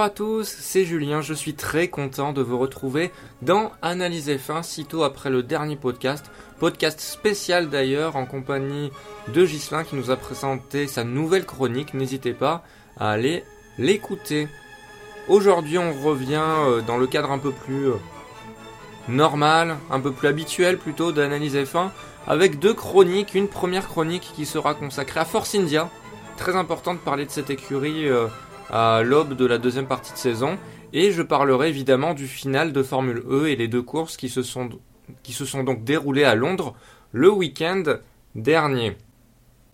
Bonjour à tous, c'est Julien, je suis très content de vous retrouver dans Analyse F1 sitôt après le dernier podcast, podcast spécial d'ailleurs en compagnie de Ghislain qui nous a présenté sa nouvelle chronique, n'hésitez pas à aller l'écouter. Aujourd'hui on revient euh, dans le cadre un peu plus euh, normal, un peu plus habituel plutôt d'Analyse F1 avec deux chroniques, une première chronique qui sera consacrée à Force India, très important de parler de cette écurie euh, à l'aube de la deuxième partie de saison. Et je parlerai évidemment du final de Formule E et les deux courses qui se sont, qui se sont donc déroulées à Londres le week-end dernier.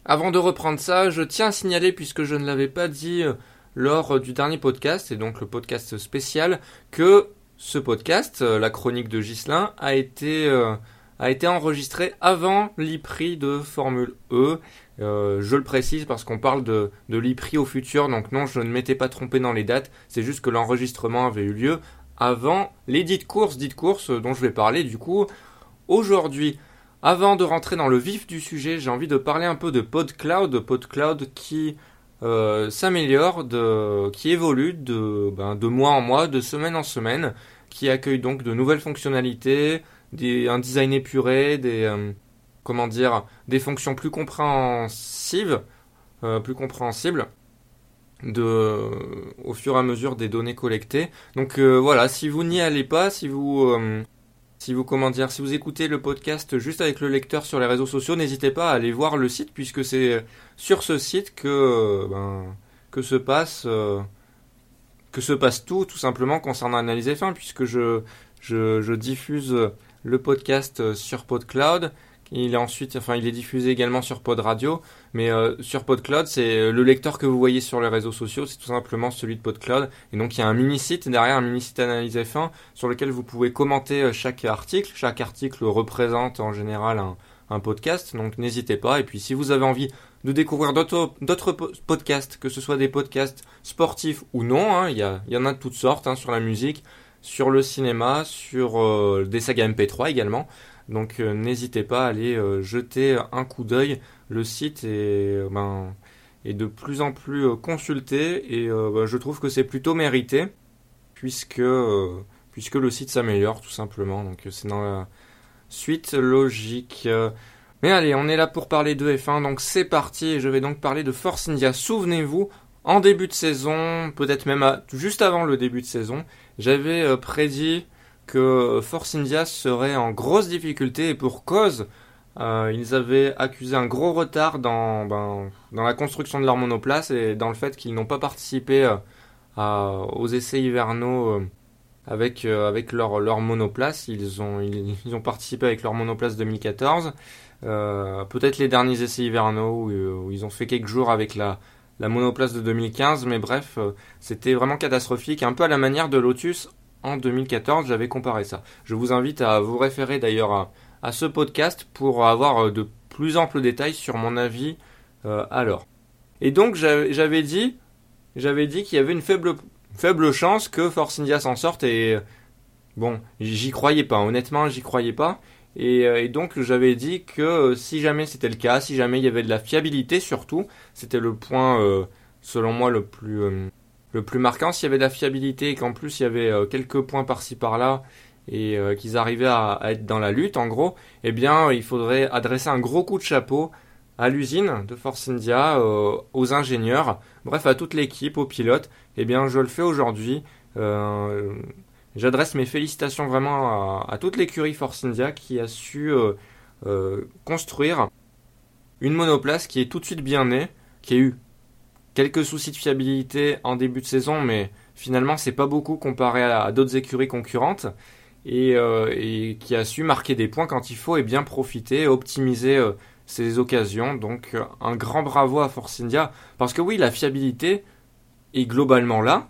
Avant de reprendre ça, je tiens à signaler, puisque je ne l'avais pas dit euh, lors du dernier podcast, et donc le podcast spécial, que ce podcast, euh, la chronique de Ghislain, a été, euh, a été enregistré avant l'IPRI de Formule E. Euh, je le précise parce qu'on parle de, de l'IPRI au futur, donc non, je ne m'étais pas trompé dans les dates, c'est juste que l'enregistrement avait eu lieu avant les dites courses, dites courses dont je vais parler du coup aujourd'hui. Avant de rentrer dans le vif du sujet, j'ai envie de parler un peu de PodCloud, PodCloud qui euh, s'améliore, qui évolue ben, de mois en mois, de semaine en semaine, qui accueille donc de nouvelles fonctionnalités, un design épuré, des, euh, comment dire, des fonctions plus compréhensives, euh, plus compréhensibles de, au fur et à mesure des données collectées. Donc euh, voilà, si vous n'y allez pas, si vous, si vous comment dire, si vous écoutez le podcast juste avec le lecteur sur les réseaux sociaux, n'hésitez pas à aller voir le site puisque c'est sur ce site que ben, que se passe que se passe tout tout simplement concernant Analyse F1 puisque je, je diffuse le podcast sur PodCloud il est ensuite, enfin, il est diffusé également sur Pod Radio, mais euh, sur PodCloud, c'est euh, le lecteur que vous voyez sur les réseaux sociaux, c'est tout simplement celui de PodCloud. Et donc, il y a un mini site derrière, un mini site analyse F1, sur lequel vous pouvez commenter euh, chaque article. Chaque article représente en général un, podcast, donc n'hésitez pas. Et puis, si vous avez envie de découvrir d'autres podcasts, que ce soit des podcasts sportifs ou non, hein, il, y a, il y en a de toutes sortes hein, sur la musique, sur le cinéma, sur euh, des sagas MP3 également. Donc euh, n'hésitez pas à aller euh, jeter un coup d'œil. Le site est, ben, de plus en plus consulté et ben, je trouve que c'est plutôt mérité puisque, puisque le site s'améliore tout simplement. Donc c'est dans la suite logique. Mais allez, on est là pour parler de F1, donc c'est parti et je vais donc parler de Force India. Souvenez-vous, en début de saison, peut-être même juste avant le début de saison, j'avais prédit que Force India serait en grosse difficulté et pour cause. Euh, ils avaient accusé un gros retard dans, ben, dans la construction de leur monoplace et dans le fait qu'ils n'ont pas participé euh, aux essais hivernaux euh, avec, euh, avec leur, leur monoplace. Ils ont, ils, ont participé avec leur monoplace 2014. Euh, peut-être les derniers essais hivernaux où, ils ont fait quelques jours avec la, la monoplace de 2015, mais bref, c'était vraiment catastrophique, un peu à la manière de Lotus en 2014, j'avais comparé ça. Je vous invite à vous référer d'ailleurs à, à, ce podcast pour avoir euh, de plus amples détails sur mon avis euh, alors. Et donc j'avais dit, j'avais dit qu'il y avait une faible, faible chance que Force India s'en sorte et bon, j'y croyais pas, honnêtement, j'y croyais pas. Et, euh, et donc j'avais dit que si jamais c'était le cas, si jamais il y avait de la fiabilité surtout, c'était le point euh, selon moi le plus euh, le plus marquant, s'il y avait de la fiabilité et qu'en plus il y avait euh, quelques points par-ci par-là et euh, qu'ils arrivaient à, être dans la lutte, en gros, eh bien, il faudrait adresser un gros coup de chapeau à l'usine de Force India, euh, aux ingénieurs, bref, à toute l'équipe, aux pilotes. Eh bien, je le fais aujourd'hui. Euh, J'adresse mes félicitations vraiment à, toute l'écurie Force India qui a su euh, construire une monoplace qui est tout de suite bien née, qui a eu quelques soucis de fiabilité en début de saison, mais finalement c'est pas beaucoup comparé à, d'autres écuries concurrentes et, euh, et, qui a su marquer des points quand il faut et bien profiter, optimiser euh, ses occasions. Donc euh, un grand bravo à Force India parce que oui la fiabilité est globalement là.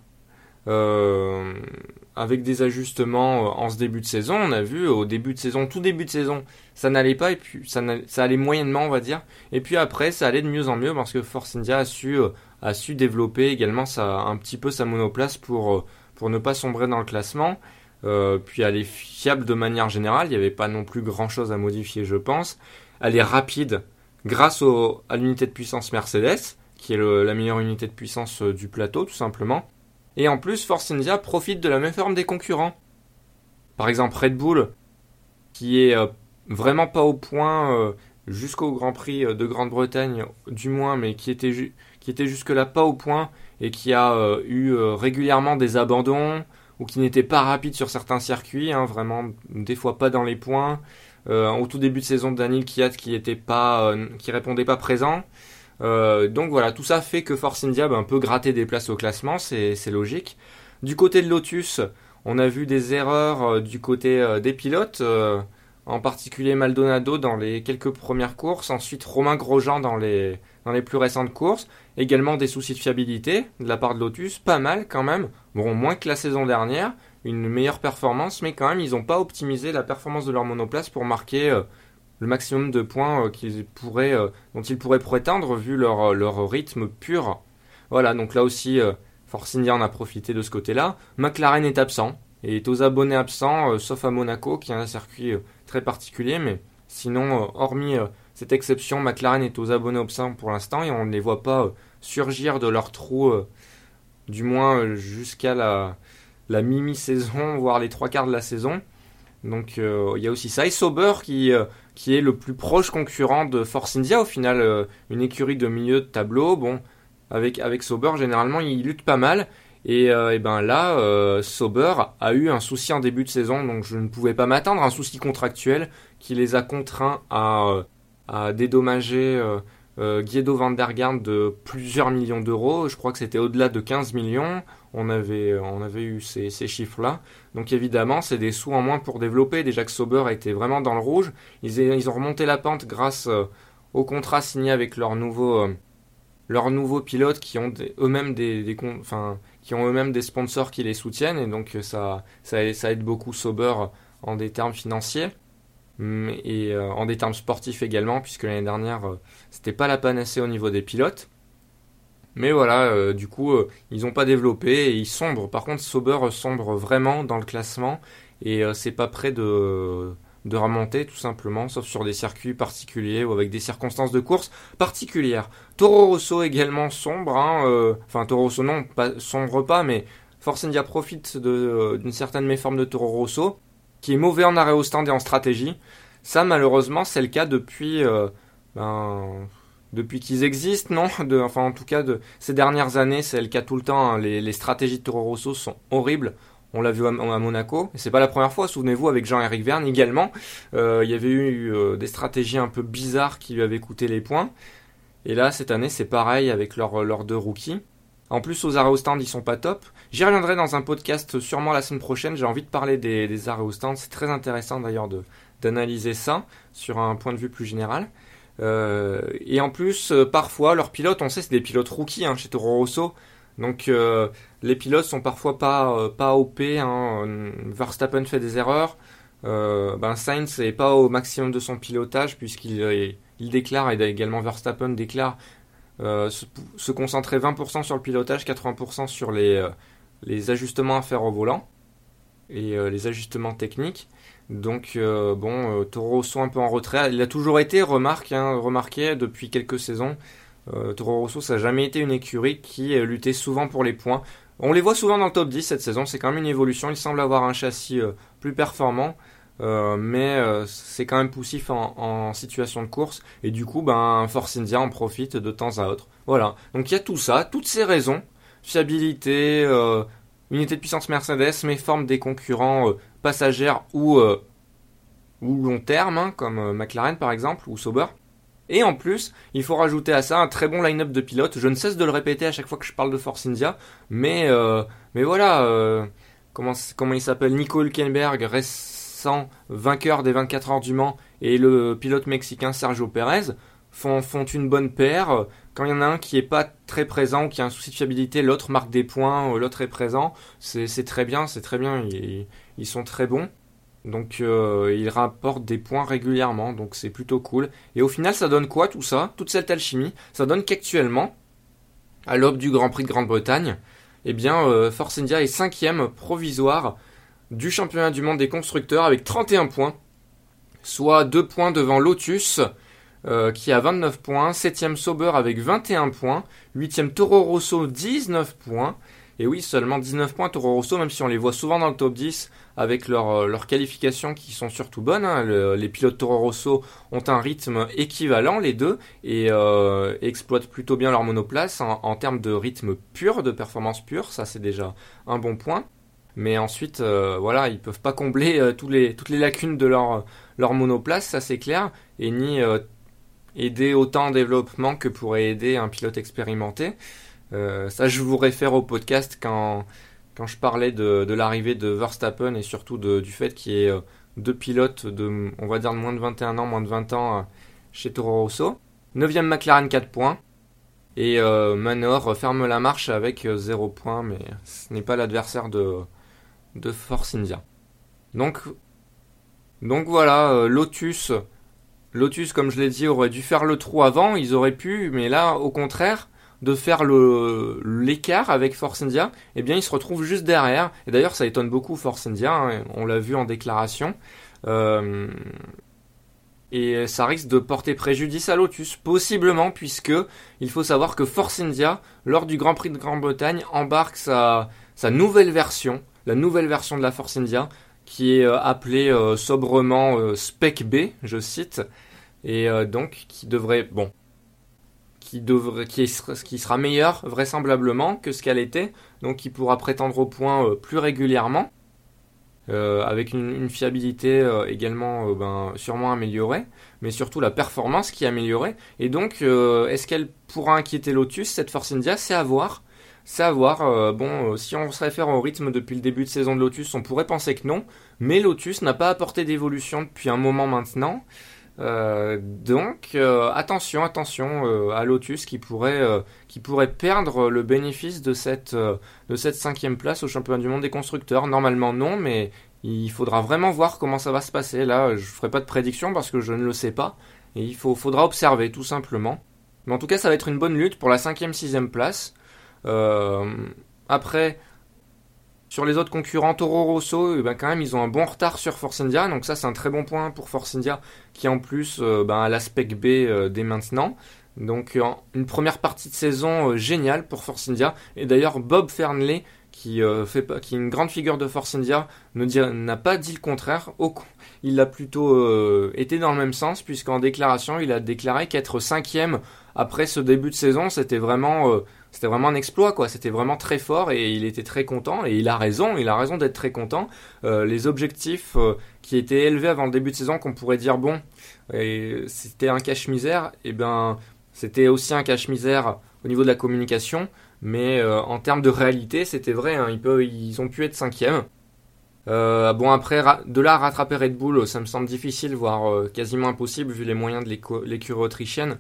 Euh, avec des ajustements en ce début de saison, on a vu au début de saison, tout début de saison, ça n'allait pas et puis ça, allait moyennement, on va dire. Et puis après, ça allait de mieux en mieux parce que Force India a su a su développer également sa, un petit peu sa monoplace pour, euh, pour ne pas sombrer dans le classement. Euh, puis elle est fiable de manière générale, il n'y avait pas non plus grand chose à modifier, je pense. Elle est rapide grâce à l'unité de puissance Mercedes, qui est la meilleure unité de puissance euh, du plateau, tout simplement. Et en plus, Force India profite de la même forme des concurrents. Par exemple, Red Bull, qui est euh, vraiment pas au point euh, jusqu'au Grand Prix euh, de Grande-Bretagne, du moins, mais qui était, jusque-là pas au point et qui a eu régulièrement des abandons ou qui n'était pas rapide sur certains circuits, hein, vraiment des fois pas dans les points. au tout début de saison, Daniel Kiat qui était pas, qui répondait pas présent. Donc voilà, tout ça fait que Force India ben, peut gratter des places au classement, c'est logique. Du côté de Lotus, on a vu des erreurs du côté des pilotes en particulier Maldonado dans les quelques premières courses, ensuite Romain Grosjean dans les, plus récentes courses, également des soucis de fiabilité de la part de Lotus, pas mal quand même, bon moins que la saison dernière, une meilleure performance, mais quand même ils n'ont pas optimisé la performance de leur monoplace pour marquer euh, le maximum de points euh, qu'ils pourraient, euh, dont ils pourraient prétendre vu leur, leur rythme pur. Voilà, donc là aussi Force India en a profité de ce côté-là. McLaren est absent, et est aux abonnés absents, sauf à Monaco qui a un circuit très particulier, mais sinon, euh, hormis euh, cette exception, McLaren est aux abonnés absents pour l'instant et on ne les voit pas euh, surgir de leur trou, du moins jusqu'à la, la mi-saison, voire les trois quarts de la saison. Donc il y a aussi ça. Et Sauber qui, qui est le plus proche concurrent de Force India au final, une écurie de milieu de tableau. Bon, avec, avec Sauber, généralement, il lutte pas mal. Et, euh, ben là, euh, Sauber a eu un souci en début de saison, donc je ne pouvais pas m'attendre, un souci contractuel qui les a contraints à, euh, à dédommager euh, Guido van der Garde de plusieurs millions d'euros. Je crois que c'était au-delà de 15 millions. On avait, on avait eu ces, chiffres-là. Donc évidemment, c'est des sous en moins pour développer. Déjà que Sauber était vraiment dans le rouge. Ils, ont remonté la pente grâce au contrat signé avec leurs nouveaux pilotes qui ont eux-mêmes des, enfin, qui ont eux-mêmes des sponsors qui les soutiennent et donc ça, ça, ça aide beaucoup Sauber en des termes financiers et euh, en des termes sportifs également puisque l'année dernière euh, c'était pas la panacée au niveau des pilotes. Mais voilà, euh, du coup, ils n'ont pas développé et ils sombrent. Par contre, Sauber sombre vraiment dans le classement et c'est pas près de, de remonter tout simplement, sauf sur des circuits particuliers ou avec des circonstances de course particulières. Toro Rosso également sombre, hein, euh, enfin Toro Rosso non, pas, sombre pas, mais Force India profite euh, d'une certaine méforme de Toro Rosso, qui est mauvais en arrêt au stand et en stratégie. Ça malheureusement c'est le cas depuis, euh, ben, depuis qu'ils existent, non Enfin en tout cas de ces dernières années c'est le cas tout le temps, hein. les, stratégies de Toro Rosso sont horribles. On l'a vu à, Monaco, et c'est pas la première fois. Souvenez-vous avec Jean-Éric Verne également, euh, il y avait eu euh, des stratégies un peu bizarres qui lui avaient coûté les points. Et là, cette année, c'est pareil avec leurs deux rookies. En plus, aux arrêts au stand, ils sont pas top. J'y reviendrai dans un podcast sûrement la semaine prochaine. J'ai envie de parler des, arrêts au stand. C'est très intéressant d'ailleurs d'analyser ça sur un point de vue plus général. Euh, et en plus, parfois, leurs pilotes, on sait, c'est des pilotes rookies hein, chez Toro Rosso. Donc euh, les pilotes sont parfois pas euh, pas OP. Hein. Verstappen fait des erreurs. Euh, ben Sainz n'est pas au maximum de son pilotage puisqu'il il déclare et également Verstappen déclare se, concentrer 20% sur le pilotage, 80% sur les les ajustements à faire au volant et les ajustements techniques. Donc bon, Toro sont un peu en retrait. Il a toujours été hein, remarqué depuis quelques saisons. Euh, Toro Rosso, ça n'a jamais été une écurie qui euh, luttait souvent pour les points. On les voit souvent dans le top 10 cette saison, c'est quand même une évolution. Il semble avoir un châssis euh, plus performant, mais c'est quand même poussif en, situation de course. Et du coup, ben, Force India en profite de temps à autre. Voilà. Donc il y a tout ça, toutes ces raisons fiabilité, unité de puissance Mercedes, mais forme des concurrents passagères ou, ou long terme, hein, comme McLaren par exemple, ou Sauber. Et en plus, il faut rajouter à ça un très bon line-up de pilotes. Je ne cesse de le répéter à chaque fois que je parle de Force India, mais euh, mais voilà, euh, comment comment il s'appelle Nico Hülkenberg, récent vainqueur des 24 heures du Mans, et le pilote mexicain Sergio Perez font font une bonne paire. Quand il y en a un qui est pas très présent ou qui a un souci de fiabilité, l'autre marque des points, euh, l'autre est présent. C'est très bien, c'est très bien. Ils sont très bons. Donc euh, il rapporte des points régulièrement, donc c'est plutôt cool. Et au final, ça donne quoi tout ça? Toute cette alchimie? Ça donne qu'actuellement, à l'aube du Grand Prix de Grande-Bretagne, eh bien euh, Force India est cinquième provisoire du championnat du monde des constructeurs avec 31 points, soit 2 points devant Lotus euh, qui a 29 points, 7ème Sauber avec 21 points, 8ème Toro Rosso 19 points, Et oui, seulement 19 points Toro Rosso, même si on les voit souvent dans le top 10 avec leurs leur qualifications qui sont surtout bonnes. Hein. les pilotes Toro Rosso ont un rythme équivalent, les deux, et euh, exploitent plutôt bien leur monoplace en, termes de rythme pur, de performance pure. Ça, c'est déjà un bon point. Mais ensuite, euh, voilà, ils peuvent pas combler euh, tous les, toutes les lacunes de leur, leur monoplace, ça c'est clair, et ni aider autant en développement que pourrait aider un pilote expérimenté. Euh, ça, je vous réfère au podcast quand, quand je parlais de, l'arrivée de Verstappen et surtout du fait qu'il y ait euh, deux pilotes de, on va dire, moins de 21 ans, moins de 20 ans euh, chez Toro Rosso. 9ème McLaren 4 points. Et Manor ferme la marche avec 0 points, mais ce n'est pas l'adversaire de, de Force India. Donc, donc voilà, Lotus Lotus, comme je l'ai dit, aurait dû faire le trou avant, ils auraient pu, mais là, au contraire, de faire l'écart avec Force India, eh bien, ils se retrouvent juste derrière. Et d'ailleurs, ça étonne beaucoup Force India, hein, on l'a vu en déclaration. Euh, et ça risque de porter préjudice à Lotus, possiblement, puisque il faut savoir que Force India, lors du Grand Prix de Grande-Bretagne, embarque sa, nouvelle version, la nouvelle version de la Force India, qui est euh, appelée euh, sobrement Spec B, je cite, et donc qui devrait, bon, qui, qui, sera meilleur vraisemblablement que ce qu'elle était, donc qui pourra prétendre au point euh, plus régulièrement, euh, avec une, fiabilité également ben, sûrement améliorée, mais surtout la performance qui est améliorée. Et donc, est-ce qu'elle pourra inquiéter Lotus, cette Force India? C'est à voir. C'est à voir. bon, si on se réfère au rythme depuis le début de saison de Lotus, on pourrait penser que non, mais Lotus n'a pas apporté d'évolution depuis un moment maintenant. Euh, donc euh, attention, attention euh, à Lotus qui pourrait, qui pourrait perdre le bénéfice de cette, de cette cinquième place au championnat du monde des constructeurs. Normalement non, mais il faudra vraiment voir comment ça va se passer. Là, je ne ferai pas de prédiction parce que je ne le sais pas. Et il faut, faudra observer tout simplement. Mais en tout cas, ça va être une bonne lutte pour la cinquième, sixième place. après, sur les autres concurrents, Toro Rosso, eh ben quand même, ils ont un bon retard sur Force India. Donc ça, c'est un très bon point pour Force India, qui en plus euh, ben, a l'aspect B euh, dès maintenant. Donc une première partie de saison euh, géniale pour Force India. Et d'ailleurs, Bob Fernley, qui, est une grande figure de Force India, n'a pas dit le contraire. Il a plutôt été dans le même sens, puisqu'en déclaration, il a déclaré qu'être cinquième après ce début de saison, c'était vraiment c'était vraiment un exploit, quoi. C'était vraiment très fort et il était très content. Et il a raison, il a raison d'être très content. Euh, les objectifs euh, qui étaient élevés avant le début de saison, qu'on pourrait dire bon, c'était un cache-misère, et eh ben c'était aussi un cache-misère au niveau de la communication. Mais euh, en termes de réalité, c'était vrai. Hein. ils, ils ont pu être cinquième. bon après, de là à rattraper Red Bull, ça me semble difficile, voire quasiment impossible vu les moyens de l'écurie autrichienne.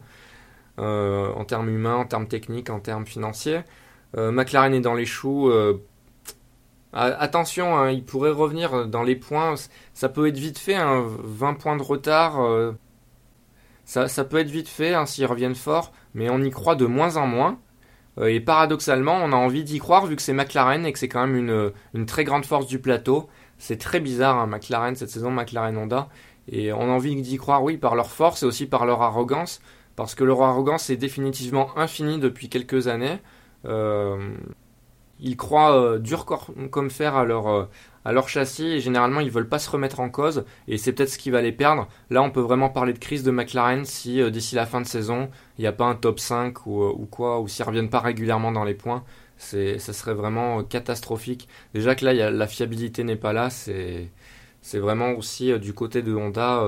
Euh, en termes humains, en termes techniques, en termes financiers. Euh, McLaren est dans les choux. Euh, attention, hein, il pourrait revenir dans les points. Ça peut être vite fait, 20 hein, points de retard. Ça, peut être vite fait hein, s'ils reviennent fort, mais on y croit de moins en moins. et paradoxalement, on a envie d'y croire vu que c'est McLaren et que c'est quand même une, une, très grande force du plateau. C'est très bizarre, McLaren, cette saison, McLaren Honda. Et on a envie d'y croire, oui, par leur force et aussi par leur arrogance parce que leur arrogance est définitivement infinie depuis quelques années. Euh, ils croient euh, dur comme fer à leur, euh, à leur châssis et généralement ils veulent pas se remettre en cause et c'est peut-être ce qui va les perdre. Là on peut vraiment parler de crise de McLaren si d'ici la fin de saison il n'y a pas un top 5 ou, ou quoi, ou s'ils reviennent pas régulièrement dans les points. Ça serait vraiment catastrophique. Déjà que là la fiabilité n'est pas là, c'est vraiment aussi du côté de Honda,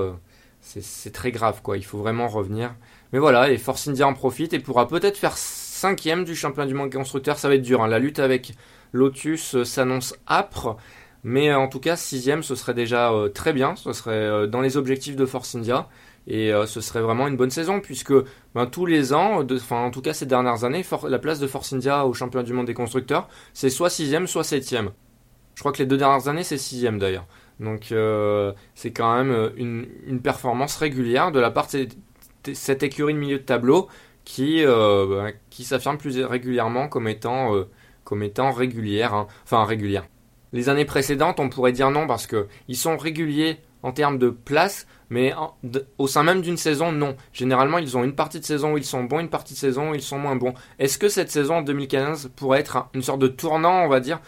c'est, très grave quoi. Il faut vraiment revenir. Mais voilà, et Force India en profite et pourra peut-être faire cinquième du championnat du monde constructeur. Ça va être dur. Hein. La lutte avec Lotus euh, s'annonce âpre. Mais euh, en tout cas, sixième, ce serait déjà euh, très bien. Ce serait dans les objectifs de Force India. Et ce serait vraiment une bonne saison, puisque ben, tous les ans, en tout cas ces dernières années, la place de Force India au championnat du monde des constructeurs, c'est soit sixième, soit septième. Je crois que les deux dernières années, c'est sixième d'ailleurs. Donc c'est quand même une, une, performance régulière de la part de cette écurie de milieu de tableau qui, euh, bah, qui s'affirme plus régulièrement comme étant, euh, comme étant régulière, hein. enfin régulière. Les années précédentes, on pourrait dire non parce qu'ils sont réguliers en termes de place, mais au sein même d'une saison, non. Généralement, ils ont une partie de saison où ils sont bons, une partie de saison où ils sont moins bons. Est-ce que cette saison 2015 pourrait être une sorte de tournant, on va dire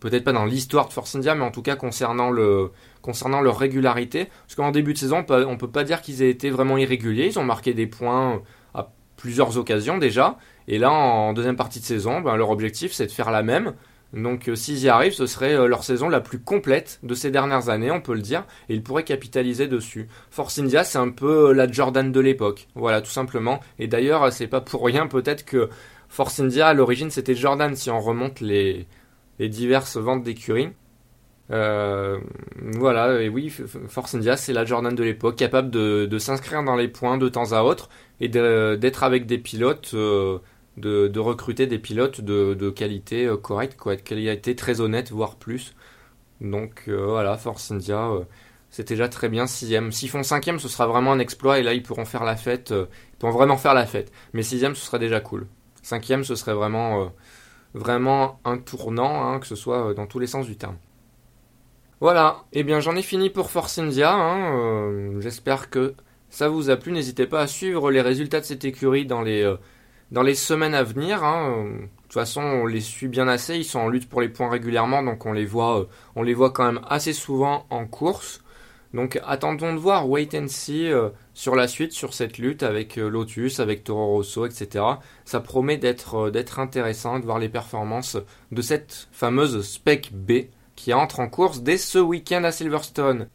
Peut-être pas dans l'histoire de Force India, mais en tout cas concernant, le, concernant leur régularité. Parce qu'en début de saison, on ne peut pas dire qu'ils aient été vraiment irréguliers. Ils ont marqué des points à plusieurs occasions déjà. Et là, en deuxième partie de saison, ben, leur objectif, c'est de faire la même. Donc euh, s'ils y arrivent, ce serait euh, leur saison la plus complète de ces dernières années, on peut le dire, et ils pourraient capitaliser dessus. Force India, c'est un peu euh, la Jordan de l'époque, voilà, tout simplement. Et d'ailleurs, c'est pas pour rien peut-être que Force India, à l'origine, c'était Jordan, si on remonte les, diverses ventes d'écuries. voilà, et oui, Force India, c'est la Jordan de l'époque, capable de, s'inscrire dans les points de temps à autre et d'être avec des pilotes de, recruter des pilotes de, qualité euh, correcte, quoi, de qualité très honnête, voire plus. Donc euh, voilà, Force India, euh, c'est déjà très bien. Sixième. S'ils font cinquième, ce sera vraiment un exploit et là ils pourront faire la fête. ils pourront vraiment faire la fête. Mais sixième, ce serait déjà cool. Cinquième, ce serait vraiment, vraiment un tournant, hein, que ce soit dans tous les sens du terme. Voilà, et eh bien j'en ai fini pour Force India. Hein, j'espère que ça vous a plu. N'hésitez pas à suivre les résultats de cette écurie dans les dans les semaines à venir. Hein, de toute façon, on les suit bien assez. Ils sont en lutte pour les points régulièrement, donc on les voit, euh, on les voit quand même assez souvent en course. Donc attendons de voir, wait and see euh, sur la suite, sur cette lutte avec euh, Lotus, avec Toro Rosso, etc. Ça promet d'être d'être intéressant de voir les performances de cette fameuse Spec B qui entre en course dès ce week-end à Silverstone.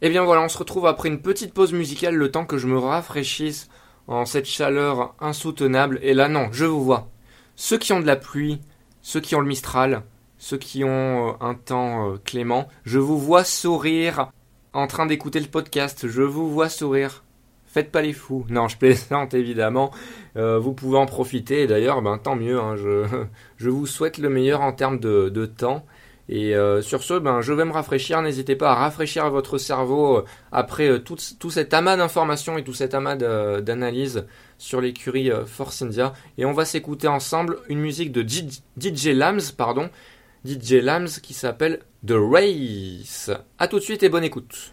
Et eh bien voilà, on se retrouve après une petite pause musicale, le temps que je me rafraîchisse en cette chaleur insoutenable. Et là, non, je vous vois. Ceux qui ont de la pluie, ceux qui ont le Mistral, ceux qui ont euh, un temps euh, clément, je vous vois sourire en train d'écouter le podcast. Je vous vois sourire. Faites pas les fous. Non, je plaisante évidemment. Euh, vous pouvez en profiter. D'ailleurs, ben, tant mieux. Hein, je, je, vous souhaite le meilleur en termes de, de temps. Et euh, sur ce, ben, je vais me rafraîchir. N'hésitez pas à rafraîchir votre cerveau euh, après tout, tout, cet amas d'informations et tout cet amas d'analyses sur l'écurie Force India. Et on va s'écouter ensemble une musique de DJ Lams, pardon, DJ Lams qui s'appelle The Race. A tout de suite et bonne écoute.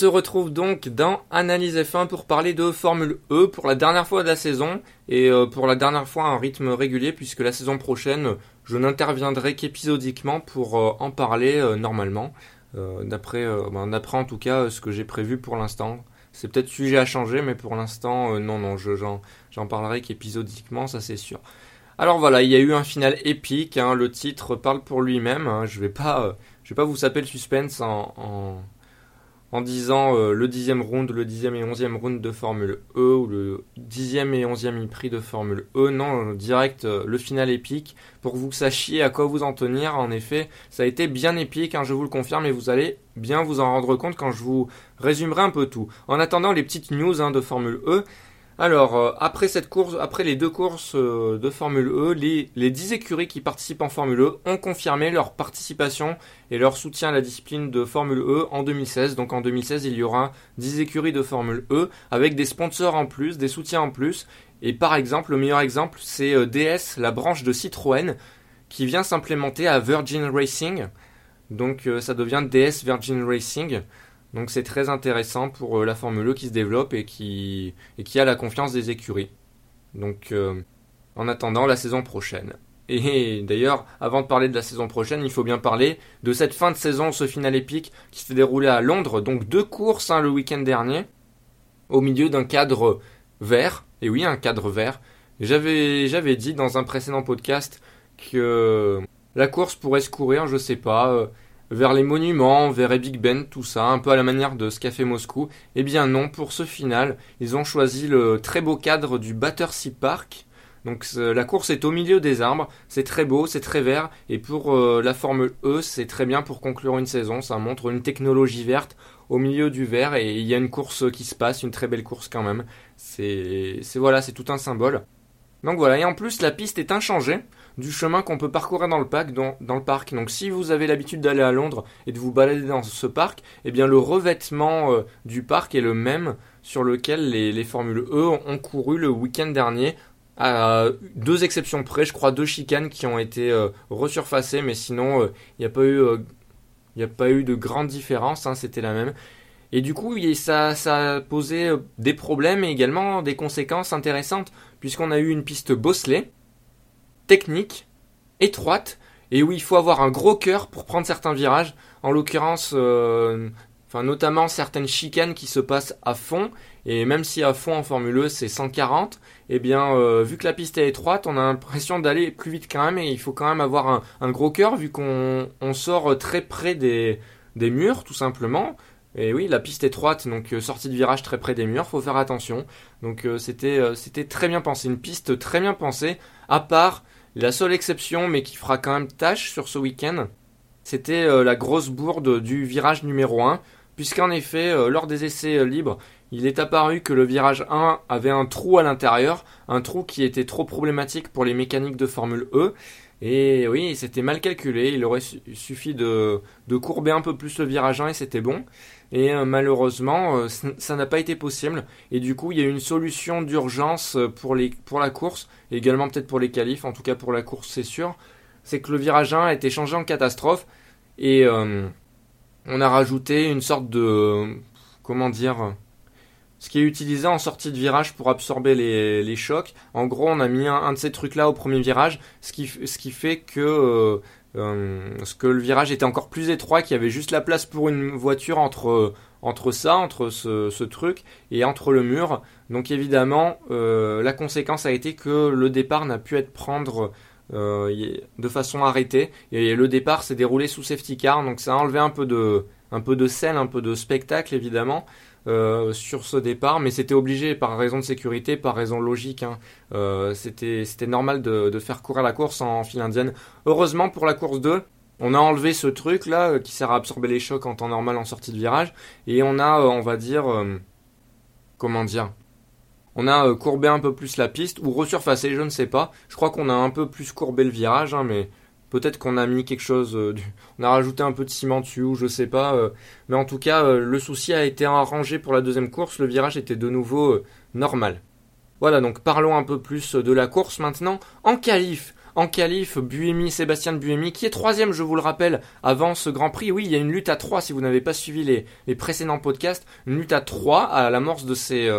Se retrouve donc dans Analyse F1 pour parler de Formule E pour la dernière fois de la saison et euh, pour la dernière fois à un rythme régulier puisque la saison prochaine je n'interviendrai qu'épisodiquement pour euh, en parler euh, normalement d'après ben, d'après en tout cas ce que j'ai prévu pour l'instant. C'est peut-être sujet à changer mais pour l'instant non non j'en parlerai qu'épisodiquement ça c'est sûr. Alors voilà, il y a eu un final épique, hein, le titre parle pour lui-même, hein, je vais pas je vais pas vous saper le suspense en en disant euh, le dixième round, le dixième et onzième round de Formule E ou le dixième et onzième prix de Formule E. Non, direct euh, le final épique pour que vous sachiez à quoi vous en tenir. En effet, ça a été bien épique, hein, je vous le confirme, et vous allez bien vous en rendre compte quand je vous résumerai un peu tout. En attendant les petites news hein, de Formule E, alors, euh, après cette course, après les deux courses euh, de Formule E, les, les 10 écuries qui participent en Formule E ont confirmé leur participation et leur soutien à la discipline de Formule E en 2016. Donc en 2016, il y aura 10 écuries de Formule E avec des sponsors en plus, des soutiens en plus. Et par exemple, le meilleur exemple, c'est euh, DS, la branche de Citroën, qui vient s'implémenter à Virgin Racing. Donc ça devient DS Virgin Racing. Donc c'est très intéressant pour la Formule E qui se développe et qui, a la confiance des écuries. Donc en attendant la saison prochaine. Et d'ailleurs, avant de parler de la saison prochaine, il faut bien parler de cette fin de saison, ce final épique qui s'est déroulé à Londres. Donc deux courses hein, le week-end dernier, au milieu d'un cadre vert. Et oui, un cadre vert. J'avais, j'avais dit dans un précédent podcast que la course pourrait se courir, je sais pas, euh, vers les monuments, vers Big Ben, tout ça, un peu à la manière de ce qu'a fait Moscou. Eh bien non, pour ce final, ils ont choisi le très beau cadre du Battersea Park. Donc la course est au milieu des arbres, c'est très beau, c'est très vert, et pour euh, la Formule E, c'est très bien pour conclure une saison, ça montre une technologie verte au milieu du vert, et il y a une course qui se passe, une très belle course quand même. C'est voilà, c'est tout un symbole. Donc voilà, et en plus la piste est inchangée du chemin qu'on peut parcourir dans le, parc, dans, le parc. Donc si vous avez l'habitude d'aller à Londres et de vous balader dans ce parc, eh bien le revêtement euh, du parc est le même sur lequel les, les Formules E ont couru le week-end dernier à deux exceptions près, je crois deux chicanes qui ont été euh, resurfacées, mais sinon il euh, n'y a pas eu il a pas eu de grande différence, hein, c'était la même. Et du coup, ça, a posé des problèmes et également des conséquences intéressantes, puisqu'on a eu une piste bosselée, technique, étroite, et où il faut avoir un gros cœur pour prendre certains virages. En l'occurrence, enfin notamment certaines chicanes qui se passent à fond, et même si à fond en Formule E c'est 140, eh bien, euh, vu que la piste est étroite, on a l'impression d'aller plus vite quand même, et il faut quand même avoir un, gros cœur, vu qu'on sort très près des, murs, tout simplement. Et oui, la piste étroite, donc euh, sortie de virage très près des murs, faut faire attention. Donc euh, c'était c'était très bien pensé, une piste très bien pensée, à part la seule exception, mais qui fera quand même tâche sur ce week-end, c'était la grosse bourde du virage numéro 1, puisqu'en effet, lors des essais libres, il est apparu que le virage 1 avait un trou à l'intérieur, un trou qui était trop problématique pour les mécaniques de Formule E. Et oui, c'était mal calculé, il aurait suffi de, courber un peu plus le virage 1 et c'était bon. Et euh, malheureusement, euh, ça n'a pas été possible. Et du coup, il y a eu une solution d'urgence pour, pour la course, également peut-être pour les qualifs, en tout cas pour la course c'est sûr. C'est que le virage 1 a été changé en catastrophe et euh, on a rajouté une sorte de... comment dire ce qui est utilisé en sortie de virage pour absorber les, chocs. En gros, on a mis un, de ces trucs-là au premier virage, ce qui, fait que, euh, euh, ce que le virage était encore plus étroit, qu'il y avait juste la place pour une voiture entre, entre ça, entre ce, truc, et entre le mur. Donc évidemment, euh, la conséquence a été que le départ n'a pu être prendre de façon arrêtée, et le départ s'est déroulé sous safety car, donc ça a enlevé un peu de, un peu de scène, un peu de spectacle évidemment. Euh, sur ce départ, mais c'était obligé par raison de sécurité, par raison logique. Hein. Euh, c'était normal de, faire courir la course en file indienne. Heureusement pour la course 2, on a enlevé ce truc là euh, qui sert à absorber les chocs en temps normal en sortie de virage, et on a, on va dire, comment dire, on a courbé un peu plus la piste ou resurfacé, je ne sais pas. Je crois qu'on a un peu plus courbé le virage, hein, mais Peut-être qu'on a mis quelque chose, euh, on a rajouté un peu de ciment dessus ou je sais pas. Euh, mais en tout cas, euh, le souci a été arrangé pour la deuxième course. Le virage était de nouveau normal. Voilà, donc parlons un peu plus de la course maintenant. En qualif, en qualif, Buemi, Sébastien Buemi, qui est troisième, je vous le rappelle, avant ce Grand Prix. Oui, il y a une lutte à trois, si vous n'avez pas suivi les, précédents podcasts, une lutte à trois à l'amorce de ces,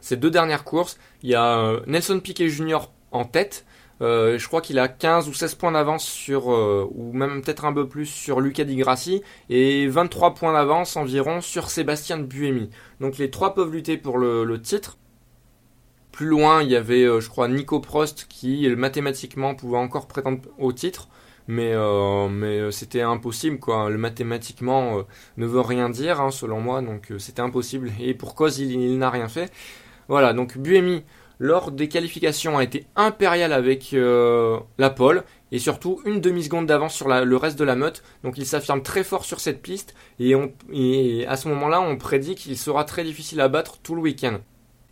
ces deux dernières courses. Il y a Nelson Piquet Jr. en tête, euh, je crois qu'il a 15 ou 16 points d'avance sur, euh, ou même peut-être un peu plus sur Luca Di Grassi, et 23 points d'avance environ sur Sébastien Buemi. Donc les trois peuvent lutter pour le, titre. Plus loin, il y avait, euh, je crois, Nico Prost qui mathématiquement pouvait encore prétendre au titre, mais, mais c'était impossible, quoi. Le mathématiquement ne veut rien dire, hein, selon moi, donc c'était impossible. Et pour cause, il n'a rien fait. Voilà, donc Buemi lors des qualifications a été impérial avec euh, la pole et surtout une demi-seconde d'avance sur le reste de la meute. Donc il s'affirme très fort sur cette piste et, à ce moment-là on prédit qu'il sera très difficile à battre tout le week-end.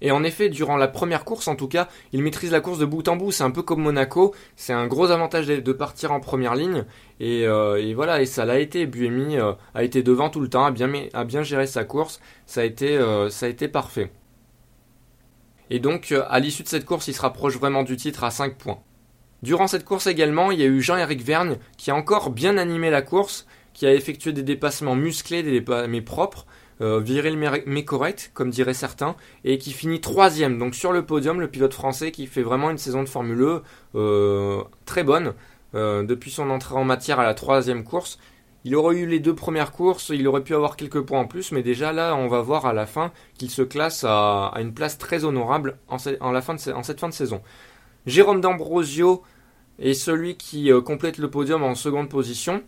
Et en effet, durant la première course, en tout cas, il maîtrise la course de bout en bout. C'est un peu comme Monaco. C'est un gros avantage de partir en première ligne. Et, euh, voilà, et ça l'a été. Buemi euh, a été devant tout le temps, a bien, géré sa course. Ça a été parfait. Et donc, euh, à l'issue de cette course, il se rapproche vraiment du titre à 5 points. Durant cette course également, il y a eu Jean-Éric Vergne qui a encore bien animé la course, qui a effectué des dépassements musclés, des mais propres, euh, mais correct, comme diraient certains, et qui finit troisième. Donc sur le podium, le pilote français qui fait vraiment une saison de Formule E euh, très bonne euh, depuis son entrée en matière à la troisième course. Il aurait eu les deux premières courses, il aurait pu avoir quelques points en plus, mais déjà là, on va voir à la fin qu'il se classe à, une place très honorable en, cette fin de saison. Jérôme D'Ambrosio est celui qui complète le podium en seconde position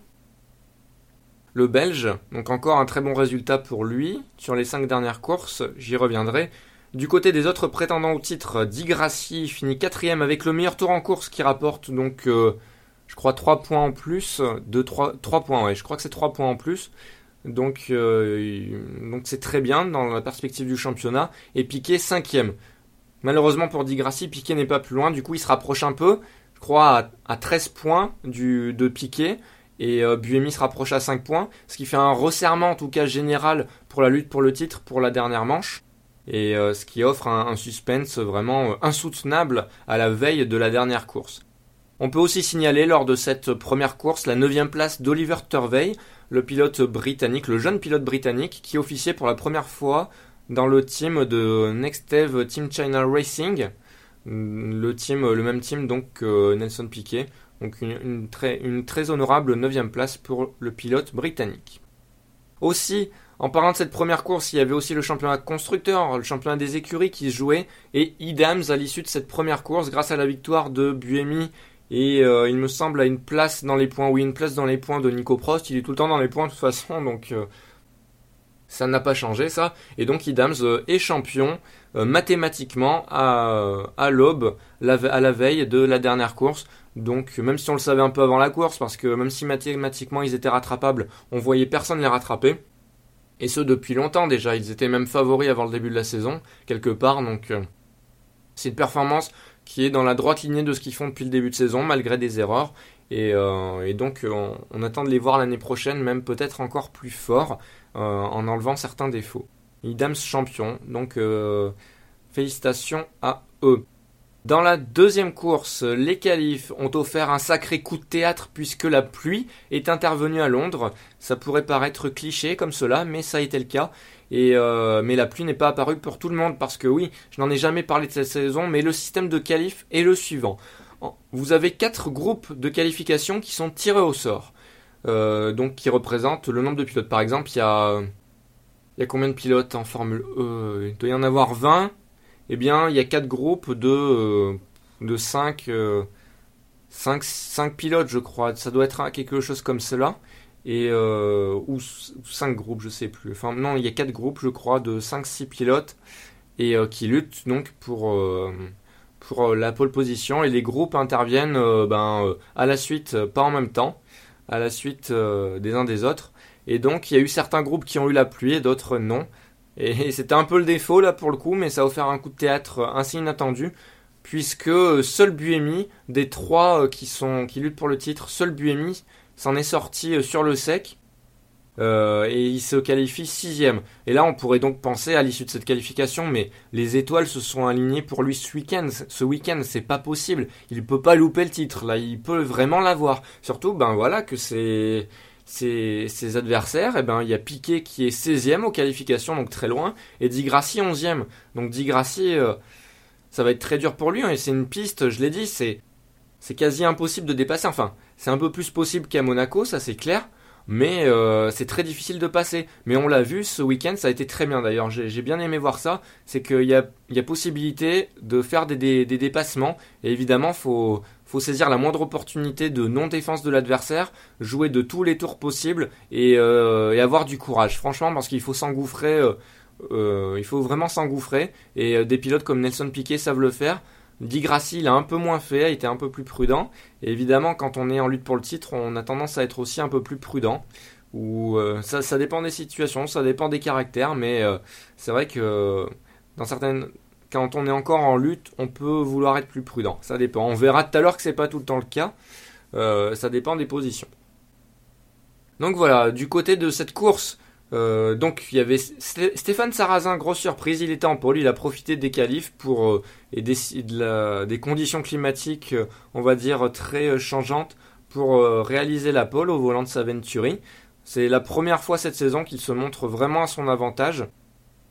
le Belge. Donc encore un très bon résultat pour lui sur les cinq dernières courses, j'y reviendrai. Du côté des autres prétendants au titre, Di Grassi finit quatrième avec le meilleur tour en course qui rapporte donc, euh, je crois, 3 points en plus. De 3, points, ouais, je crois que c'est 3 points en plus. Donc euh, donc c'est très bien dans la perspective du championnat. Et Piquet cinquième. Malheureusement pour Di Grassi, Piquet n'est pas plus loin. Du coup, il se rapproche un peu. Je crois à, 13 points de Piquet et euh, Buemi se rapproche à 5 points, ce qui fait un resserrement en tout cas général pour la lutte pour le titre pour la dernière manche, et euh, ce qui offre un, suspense vraiment insoutenable à la veille de la dernière course. On peut aussi signaler lors de cette première course la 9 place d'Oliver Turvey, le pilote britannique, le jeune pilote britannique qui officiait pour la première fois dans le team de Nextev Team China Racing, le team, le même team donc que Nelson Piquet, donc une, très, une très honorable 9 place pour le pilote britannique. Aussi, en parlant de cette première course, il y avait aussi le championnat constructeur, le championnat des écuries qui jouait, et Idams à l'issue de cette première course, grâce à la victoire de Buemi, et euh, il me semble à une place dans les points, oui, une place dans les points de Nico Prost, il est tout le temps dans les points de toute façon, donc euh, ça n'a pas changé ça, et donc Idams euh, est champion mathématiquement à, l'aube, à la veille de la dernière course, donc même si on le savait un peu avant la course, parce que même si mathématiquement ils étaient rattrapables, on voyait personne les rattraper. Et ce depuis longtemps déjà, ils étaient même favoris avant le début de la saison, quelque part. Donc c'est une performance qui est dans la droite lignée de ce qu'ils font depuis le début de saison, malgré des erreurs. Et, euh, donc on, attend de les voir l'année prochaine, même peut-être encore plus fort, euh, en enlevant certains défauts. Idams champion, donc félicitations à eux. Dans la deuxième course, les qualifs ont offert un sacré coup de théâtre puisque la pluie est intervenue à Londres. Ça pourrait paraître cliché comme cela, mais ça a été le cas. Et euh, mais la pluie n'est pas apparue pour tout le monde parce que oui, je n'en ai jamais parlé de cette saison, mais le système de qualif est le suivant. Vous avez quatre groupes de qualification qui sont tirés au sort, euh, donc qui représentent le nombre de pilotes. Par exemple, il y a y a combien de pilotes en Formule E? Il doit y en avoir 20 eh bien, il y a quatre groupes de, euh, de 5, 5, euh, pilotes, je crois. Ça doit être quelque chose comme cela. Et, euh, ou 5 groupes, je sais plus. Enfin, non, il y a quatre groupes, je crois, de 5-6 pilotes et qui luttent donc pour, pour la pole position. Et les groupes interviennent ben, à la suite, pas en même temps, à la suite des uns des autres. Et donc, il y a eu certains groupes qui ont eu la pluie et d'autres non. Et c'était un peu le défaut là pour le coup, mais ça a offert un coup de théâtre ainsi inattendu, puisque seul Buemi, des trois euh, qui, sont, qui luttent pour le titre, seul Buemi s'en est sorti euh, sur le sec. Euh, et il se qualifie sixième. Et là, on pourrait donc penser à l'issue de cette qualification, mais les étoiles se sont alignées pour lui ce week-end. Ce week-end, c'est pas possible. Il peut pas louper le titre. Là, il peut vraiment l'avoir. Surtout, ben voilà, que ses, adversaires, eh ben, il y a Piquet qui est 16e aux qualifications, donc très loin, et Di Grassi 11e. Donc Di Grassi, euh, ça va être très dur pour lui, hein, et c'est une piste, je l'ai dit, c'est, c'est quasi impossible de dépasser. Enfin, c'est un peu plus possible qu'à Monaco, ça c'est clair, mais euh, c'est très difficile de passer. Mais on l'a vu ce week-end, ça a été très bien d'ailleurs. J'ai bien aimé voir ça. C'est qu'il y a, possibilité de faire des, dépassements. Et évidemment, faut, faut saisir la moindre opportunité de non-défense de l'adversaire, jouer de tous les tours possibles et, euh, avoir du courage. Franchement, parce qu'il faut s'engouffrer, euh, il faut vraiment s'engouffrer. Et des pilotes comme Nelson Piquet savent le faire. Di Grassi l'a un peu moins fait, a été un peu plus prudent. Et évidemment, quand on est en lutte pour le titre, on a tendance à être aussi un peu plus prudent. Ou ça, ça, dépend des situations, ça dépend des caractères, mais c'est vrai que dans certaines quand on est encore en lutte, on peut vouloir être plus prudent. Ça dépend. On verra tout à l'heure que c'est pas tout le temps le cas. Euh, ça dépend des positions. Donc voilà, du côté de cette course, euh, donc il y avait Stéphane Sarrazin, grosse surprise, il était en pôle, il a profité des qualifs pour euh, et des, conditions climatiques, on va dire très changeantes pour réaliser la pole au volant de sa Venturi. C'est la première fois cette saison qu'il se montre vraiment à son avantage.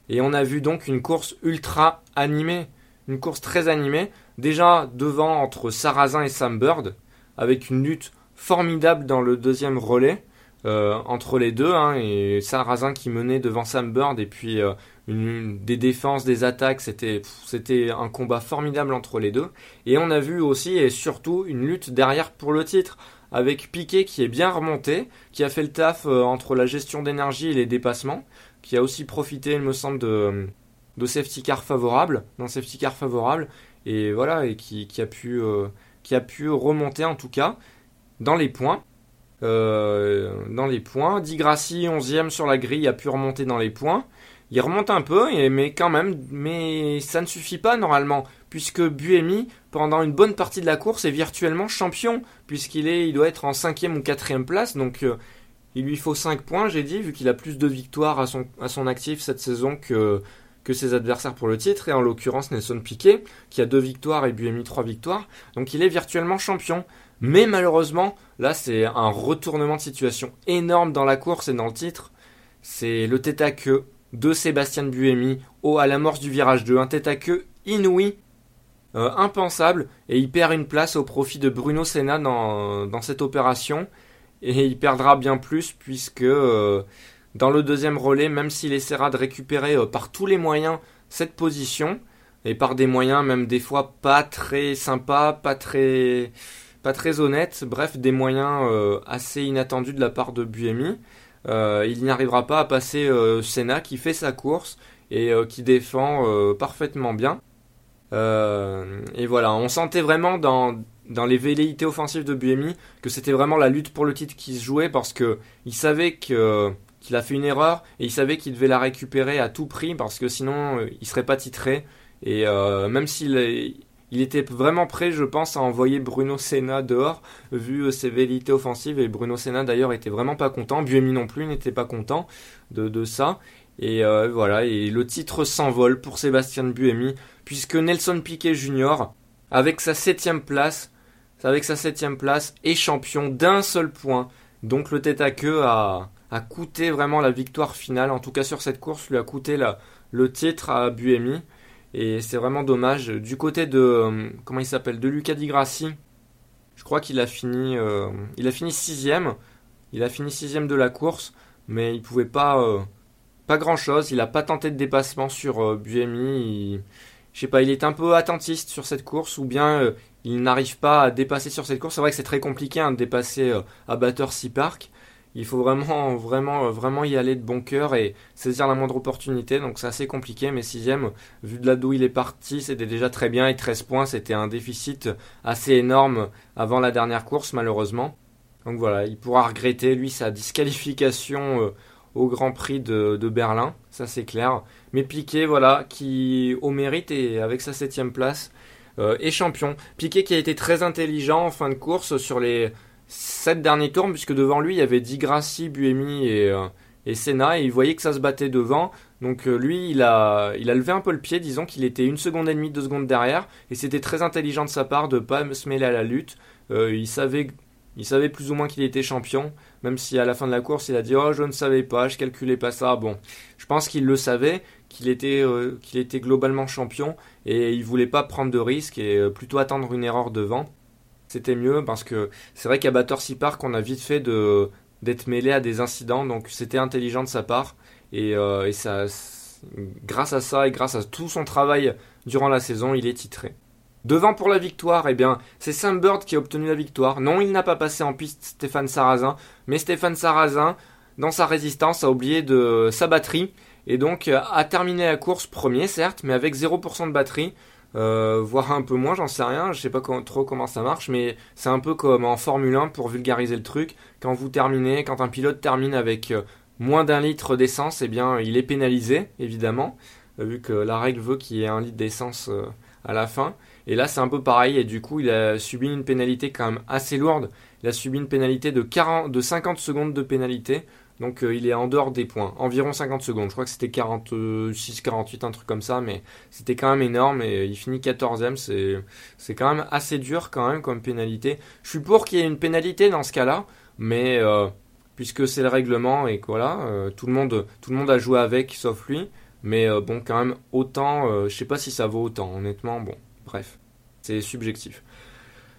Et on a vu donc une course ultra animée, une course très animée, déjà devant entre Sarrazin et Sam Bird, avec une lutte formidable dans le deuxième relais euh, entre les deux, hein, et Sarrazin qui menait devant Sam Bird, et puis euh, des défenses, des attaques, c'était un combat formidable entre les deux. Et on a vu aussi et surtout une lutte derrière pour le titre avec Piquet qui est bien remonté, qui a fait le taf euh, entre la gestion d'énergie et les dépassements, qui a aussi profité, il me semble, de, de safety car favorable, d'un safety car favorable, et voilà, et qui, a pu, qui a pu remonter en tout cas dans les points. Euh, dans les points. Di Grassi, 11e sur la grille, a pu remonter dans les points. Il remonte un peu, mais quand même, mais ça ne suffit pas normalement, puisque Buemi, pendant une bonne partie de la course, est virtuellement champion, puisqu'il est, il doit être en cinquième ou quatrième place, donc euh, il lui faut 5 points, j'ai dit, vu qu'il a plus de victoires à son, à son actif cette saison que, que ses adversaires pour le titre, et en l'occurrence Nelson Piquet, qui a 2 victoires et Buemi 3 victoires, donc il est virtuellement champion. Mais malheureusement, là c'est un retournement de situation énorme dans la course et dans le titre. C'est le tête à queue de Sébastien Buemi au, à l'amorce du virage 2. Un tête à queue inouï, euh, impensable, et il perd une place au profit de Bruno Senna dans, dans cette opération. Et il perdra bien plus puisque euh, dans le deuxième relais, même s'il essaiera de récupérer euh, par tous les moyens cette position, et par des moyens même des fois pas très sympas, pas très, pas très honnêtes, bref, des moyens assez inattendus de la part de Buemi, euh, il n'y arrivera pas à passer euh, Senna qui fait sa course et euh, qui défend parfaitement bien. et voilà, on sentait vraiment dans, dans les velléités offensives de Buemi que c'était vraiment la lutte pour le titre qui se jouait parce que il savait que qu'il a fait une erreur et il savait qu'il devait la récupérer à tout prix parce que sinon il serait pas titré. Et même s'il il était vraiment prêt, je pense, à envoyer Bruno Senna dehors, vu euh, ses velléités offensives. Et Bruno Senna, d'ailleurs, était vraiment pas content. Buemi non plus n'était pas content de, ça. Et euh, voilà, et le titre s'envole pour Sébastien Buemi, puisque Nelson Piquet Jr., avec sa septième place, avec sa septième place, est champion d'un seul point. Donc le tête à queue a, coûté vraiment la victoire finale, en tout cas sur cette course, lui a coûté le titre à Buemi. Et c'est vraiment dommage. Du côté de euh, comment il s'appelle de Luca Di Grassi, je crois qu'il a fini euh, il a fini sixième. Il a fini sixième de la course, mais il pouvait pas euh, pas grand chose. Il a pas tenté de dépassement sur Buemi. je sais pas, il est un peu attentiste sur cette course ou bien il n'arrive pas à dépasser sur cette course. C'est vrai que c'est très compliqué hein, de dépasser à Battersea Park il faut vraiment, vraiment, vraiment y aller de bon cœur et saisir la moindre opportunité. Donc c'est assez compliqué, mais sixième, vu de là d'où il est parti, c'était déjà très bien et 13 points, c'était un déficit assez énorme avant la dernière course, malheureusement. Donc voilà, il pourra regretter lui sa disqualification euh, au Grand Prix de, Berlin, ça c'est clair. Mais Piquet, voilà, qui au mérite et avec sa septième place euh, est champion. Piquet qui a été très intelligent en fin de course sur les sept derniers tours, puisque devant lui, il y avait Di Grassi, Buemi et, euh, et Senna, et il voyait que ça se battait devant. Donc euh, lui, il a, il a levé un peu le pied, disons qu'il était une seconde et demie, deux secondes derrière, et c'était très intelligent de sa part de pas se mêler à la lutte. Euh, il savait il savait plus ou moins qu'il était champion, même si à la fin de la course il a dit oh je ne savais pas, je calculais pas ça. Bon, je pense qu'il le savait, qu'il était qu'il était globalement champion et il voulait pas prendre de risques et plutôt attendre une erreur devant c'était mieux parce que c'est vrai qu'à Battersea Park, on a vite fait de d'être mêlé à des incidents, donc c'était intelligent de sa part et, euh, ça, grâce à ça et grâce à tout son travail durant la saison, il est titré. Devant pour la victoire, eh bien, c'est Sam Bird qui a obtenu la victoire. Non, il n'a pas passé en piste Stéphane Sarrazin, mais Stéphane Sarrazin, dans sa résistance, a oublié de sa batterie et donc a terminé la course premier, certes, mais avec 0% de batterie. Euh, voire un peu moins, j'en sais rien, je sais pas trop comment ça marche, mais c'est un peu comme en Formule 1 pour vulgariser le truc. Quand vous terminez, quand un pilote termine avec euh, moins d'un litre d'essence, eh bien il est pénalisé, évidemment, euh, vu que la règle veut qu'il y ait un litre d'essence à la fin. Et là c'est un peu pareil, et du coup il a subi une pénalité quand même assez lourde. Il a subi une pénalité de, 40, de 50 secondes de pénalité donc euh, il est en dehors des points, environ 50 secondes. Je crois que c'était 46, 48, un truc comme ça, mais c'était quand même énorme et il finit 14ème. C'est, quand même assez dur quand même comme pénalité. Je suis pour qu'il y ait une pénalité dans ce cas-là, mais euh, puisque c'est le règlement et que voilà, tout, le monde, tout le monde a joué avec sauf lui. Mais bon, quand même, autant, je sais pas si ça vaut autant, honnêtement, bon, bref, c'est subjectif.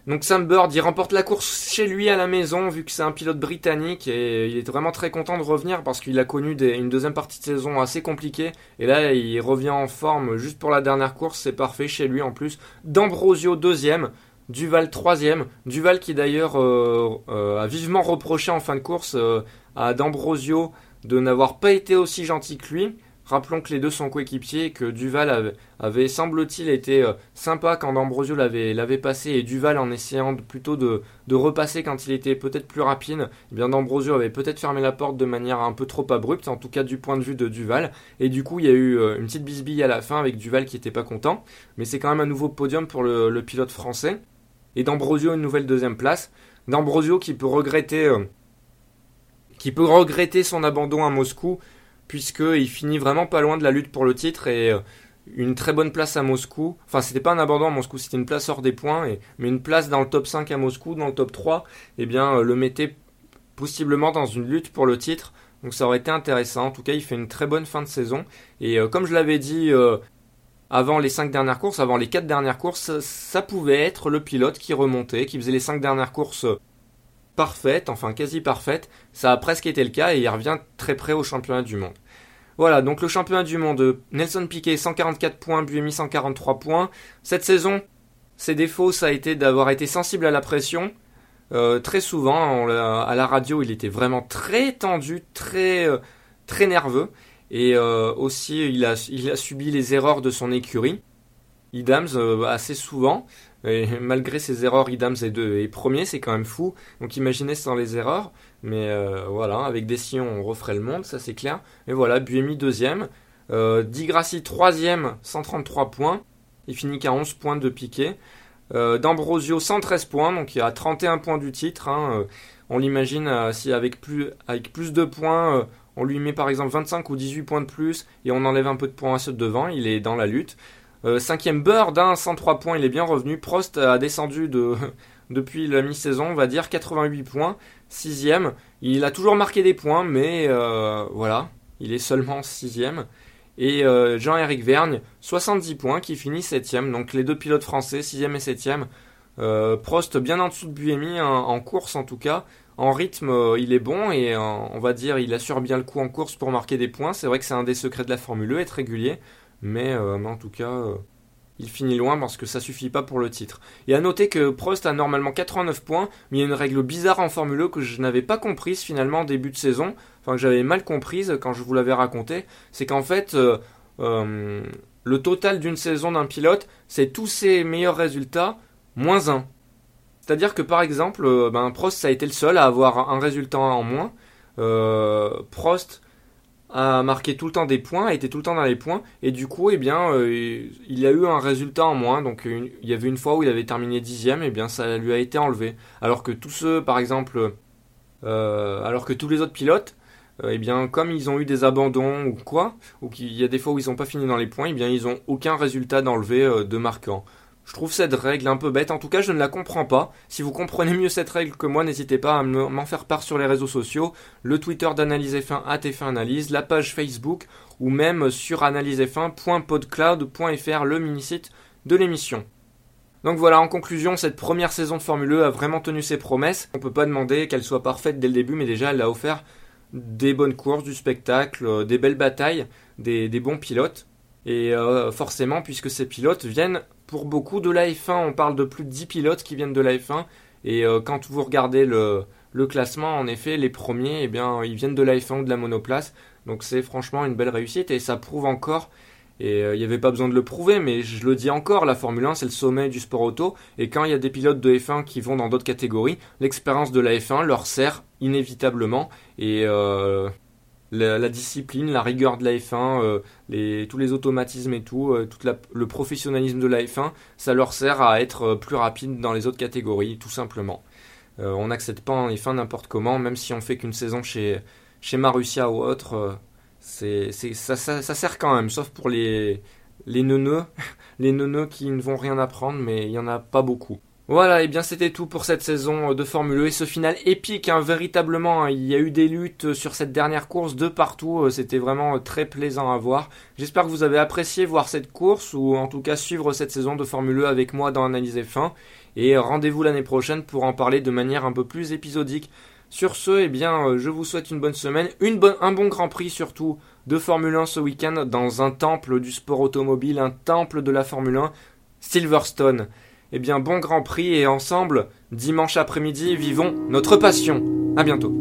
Donc Sam Bird, il remporte la course chez lui à la maison, vu que c'est un pilote britannique, et il est vraiment très content de revenir parce qu'il a connu une deuxième partie de saison assez compliquée, et là il revient en forme juste pour la dernière course, c'est parfait chez lui en plus. D'Ambrosio deuxième, Duval troisième, Duval qui d'ailleurs euh, euh, a vivement reproché en fin de course euh, à D'Ambrosio de n'avoir pas été aussi gentil que lui, Rappelons que les deux sont coéquipiers, que Duval avait, semble-t-il, été euh, sympa quand D'Ambrosio l'avait passé, et Duval, en essayant plutôt de, repasser quand il était peut-être plus rapide, eh bien D'Ambrosio avait peut-être fermé la porte de manière un peu trop abrupte, en tout cas du point de vue de Duval, et du coup il y a eu euh, une petite bisbille à la fin avec Duval qui n'était pas content, mais c'est quand même un nouveau podium pour le, pilote français, et D'Ambrosio une nouvelle deuxième place, D'Ambrosio qui peut regretter... Euh, qui peut regretter son abandon à Moscou, puisqu'il finit vraiment pas loin de la lutte pour le titre et euh, une très bonne place à Moscou. Enfin, c'était pas un abandon à Moscou, c'était une place hors des points, mais une place dans le top 5 à Moscou, dans le top 3, eh bien, euh, le mettait possiblement dans une lutte pour le titre. Donc ça aurait été intéressant. En tout cas, il fait une très bonne fin de saison. Et euh, comme je l'avais dit avant les 5 dernières courses, avant les 4 dernières courses, ça, pouvait être le pilote qui remontait, qui faisait les 5 dernières courses parfaite, enfin quasi parfaite. Ça a presque été le cas et il revient très près au championnat du monde. Voilà, donc le championnat du monde, Nelson Piquet 144 points, Buemi 143 points. Cette saison, ses défauts, ça a été d'avoir été sensible à la pression. Euh, très souvent, à la radio, il était vraiment très tendu, très, euh, très nerveux. Et euh, aussi, il a, il a subi les erreurs de son écurie. Idams assez souvent. Et malgré ses erreurs, Idams est, deux, et premier, c'est quand même fou. Donc imaginez sans les erreurs. Mais euh, voilà, avec des sillons, on referait le monde, ça c'est clair. Et voilà, Buemi deuxième. Euh, Digrassi troisième, 133 points. Il finit qu'à 11 points de piqué. Euh, D'Ambrosio 113 points, donc il a 31 points du titre. Hein. Euh, on l'imagine si avec plus, avec plus de points, on lui met par exemple 25 ou 18 points de plus et on enlève un peu de points à ceux de devant, il est dans la lutte. Euh, cinquième Bird, 103 points, il est bien revenu. Prost a descendu de, depuis la mi-saison, on va dire, 88 points. Sixième, il a toujours marqué des points, mais euh, voilà, il est seulement sixième. Et euh, Jean-Éric Vergne, 70 points, qui finit septième. Donc les deux pilotes français, sixième et septième. Prost bien en dessous de Buemi, hein, en course en tout cas. En rythme, il est bon et on va dire il assure bien le coup en course pour marquer des points. C'est vrai que c'est un des secrets de la Formule E, être régulier. Euh, mais, en tout cas, euh, il finit loin parce que ça suffit pas pour le titre. Et à noter que Prost a normalement 89 points, mais il y a une règle bizarre en Formule E que je n'avais pas comprise finalement au début de saison, enfin que j'avais mal comprise quand je vous l'avais raconté, c'est qu'en fait euh, le total d'une saison d'un pilote, c'est tous ses meilleurs résultats moins 1. C'est-à-dire que par exemple, ben, Prost ça a été le seul à avoir un résultat en moins. Prost a marqué tout le temps des points, a été tout le temps dans les points, et du coup, eh bien, euh, il a eu un résultat en moins. Donc, il y avait une fois où il avait terminé dixième, et eh bien, ça lui a été enlevé. Alors que tous ceux, par exemple, euh, alors que tous les autres pilotes, euh, eh bien, comme ils ont eu des abandons ou quoi, ou qu'il y a des fois où ils n'ont pas fini dans les points, eh bien, ils n'ont aucun résultat d'enlevé de marquant. Je trouve cette règle un peu bête, en tout cas je ne la comprends pas. Si vous comprenez mieux cette règle que moi, n'hésitez pas à m'en faire part sur les réseaux sociaux, le Twitter d'Analyse F1 at F1 Analyse, la page Facebook ou même sur analysef1.podcloud.fr, le mini-site de l'émission. Donc voilà, en conclusion, cette première saison de Formule E a vraiment tenu ses promesses. On peut pas demander qu'elle soit parfaite dès le début, mais déjà elle a offert des bonnes courses, du spectacle, euh, des belles batailles, des, bons pilotes. Et euh, forcément, puisque ces pilotes viennent pour beaucoup de la F1, on parle de plus de 10 pilotes qui viennent de la F1. Et euh, quand vous regardez le, classement, en effet, les premiers, eh bien, ils viennent de la F1 ou de la monoplace. Donc c'est franchement une belle réussite et ça prouve encore, et euh, il n'y avait pas besoin de le prouver, mais je le dis encore, la Formule 1 c'est le sommet du sport auto. Et quand il y a des pilotes de F1 qui vont dans d'autres catégories, l'expérience de la F1 leur sert inévitablement. Et euh, la, discipline, la rigueur de la F1, euh, tous les automatismes et tout, euh, tout le professionnalisme de la F1, ça leur sert à être euh, plus rapide dans les autres catégories, tout simplement. on n'accepte pas en F1 n'importe comment, même si on fait qu'une saison chez, chez Marussia ou autre, ça, sert quand même, sauf pour les, les neuneux, les neuneux qui ne vont rien apprendre, mais il n'y en a pas beaucoup. Voilà, et bien c'était tout pour cette saison de Formule E et ce final épique, hein, véritablement. Hein. il y a eu des luttes sur cette dernière course de partout, euh, c'était vraiment très plaisant à voir. J'espère que vous avez apprécié voir cette course ou en tout cas suivre cette saison de Formule E avec moi dans Analyse F1. Et rendez-vous l'année prochaine pour en parler de manière un peu plus épisodique. Sur ce, eh bien, euh, je vous souhaite une bonne semaine, une bonne, un bon Grand Prix surtout de Formule 1 ce week-end dans un temple du sport automobile, un temple de la Formule 1, Silverstone. Eh bien, bon Grand Prix et ensemble, dimanche après-midi, vivons notre passion. À bientôt.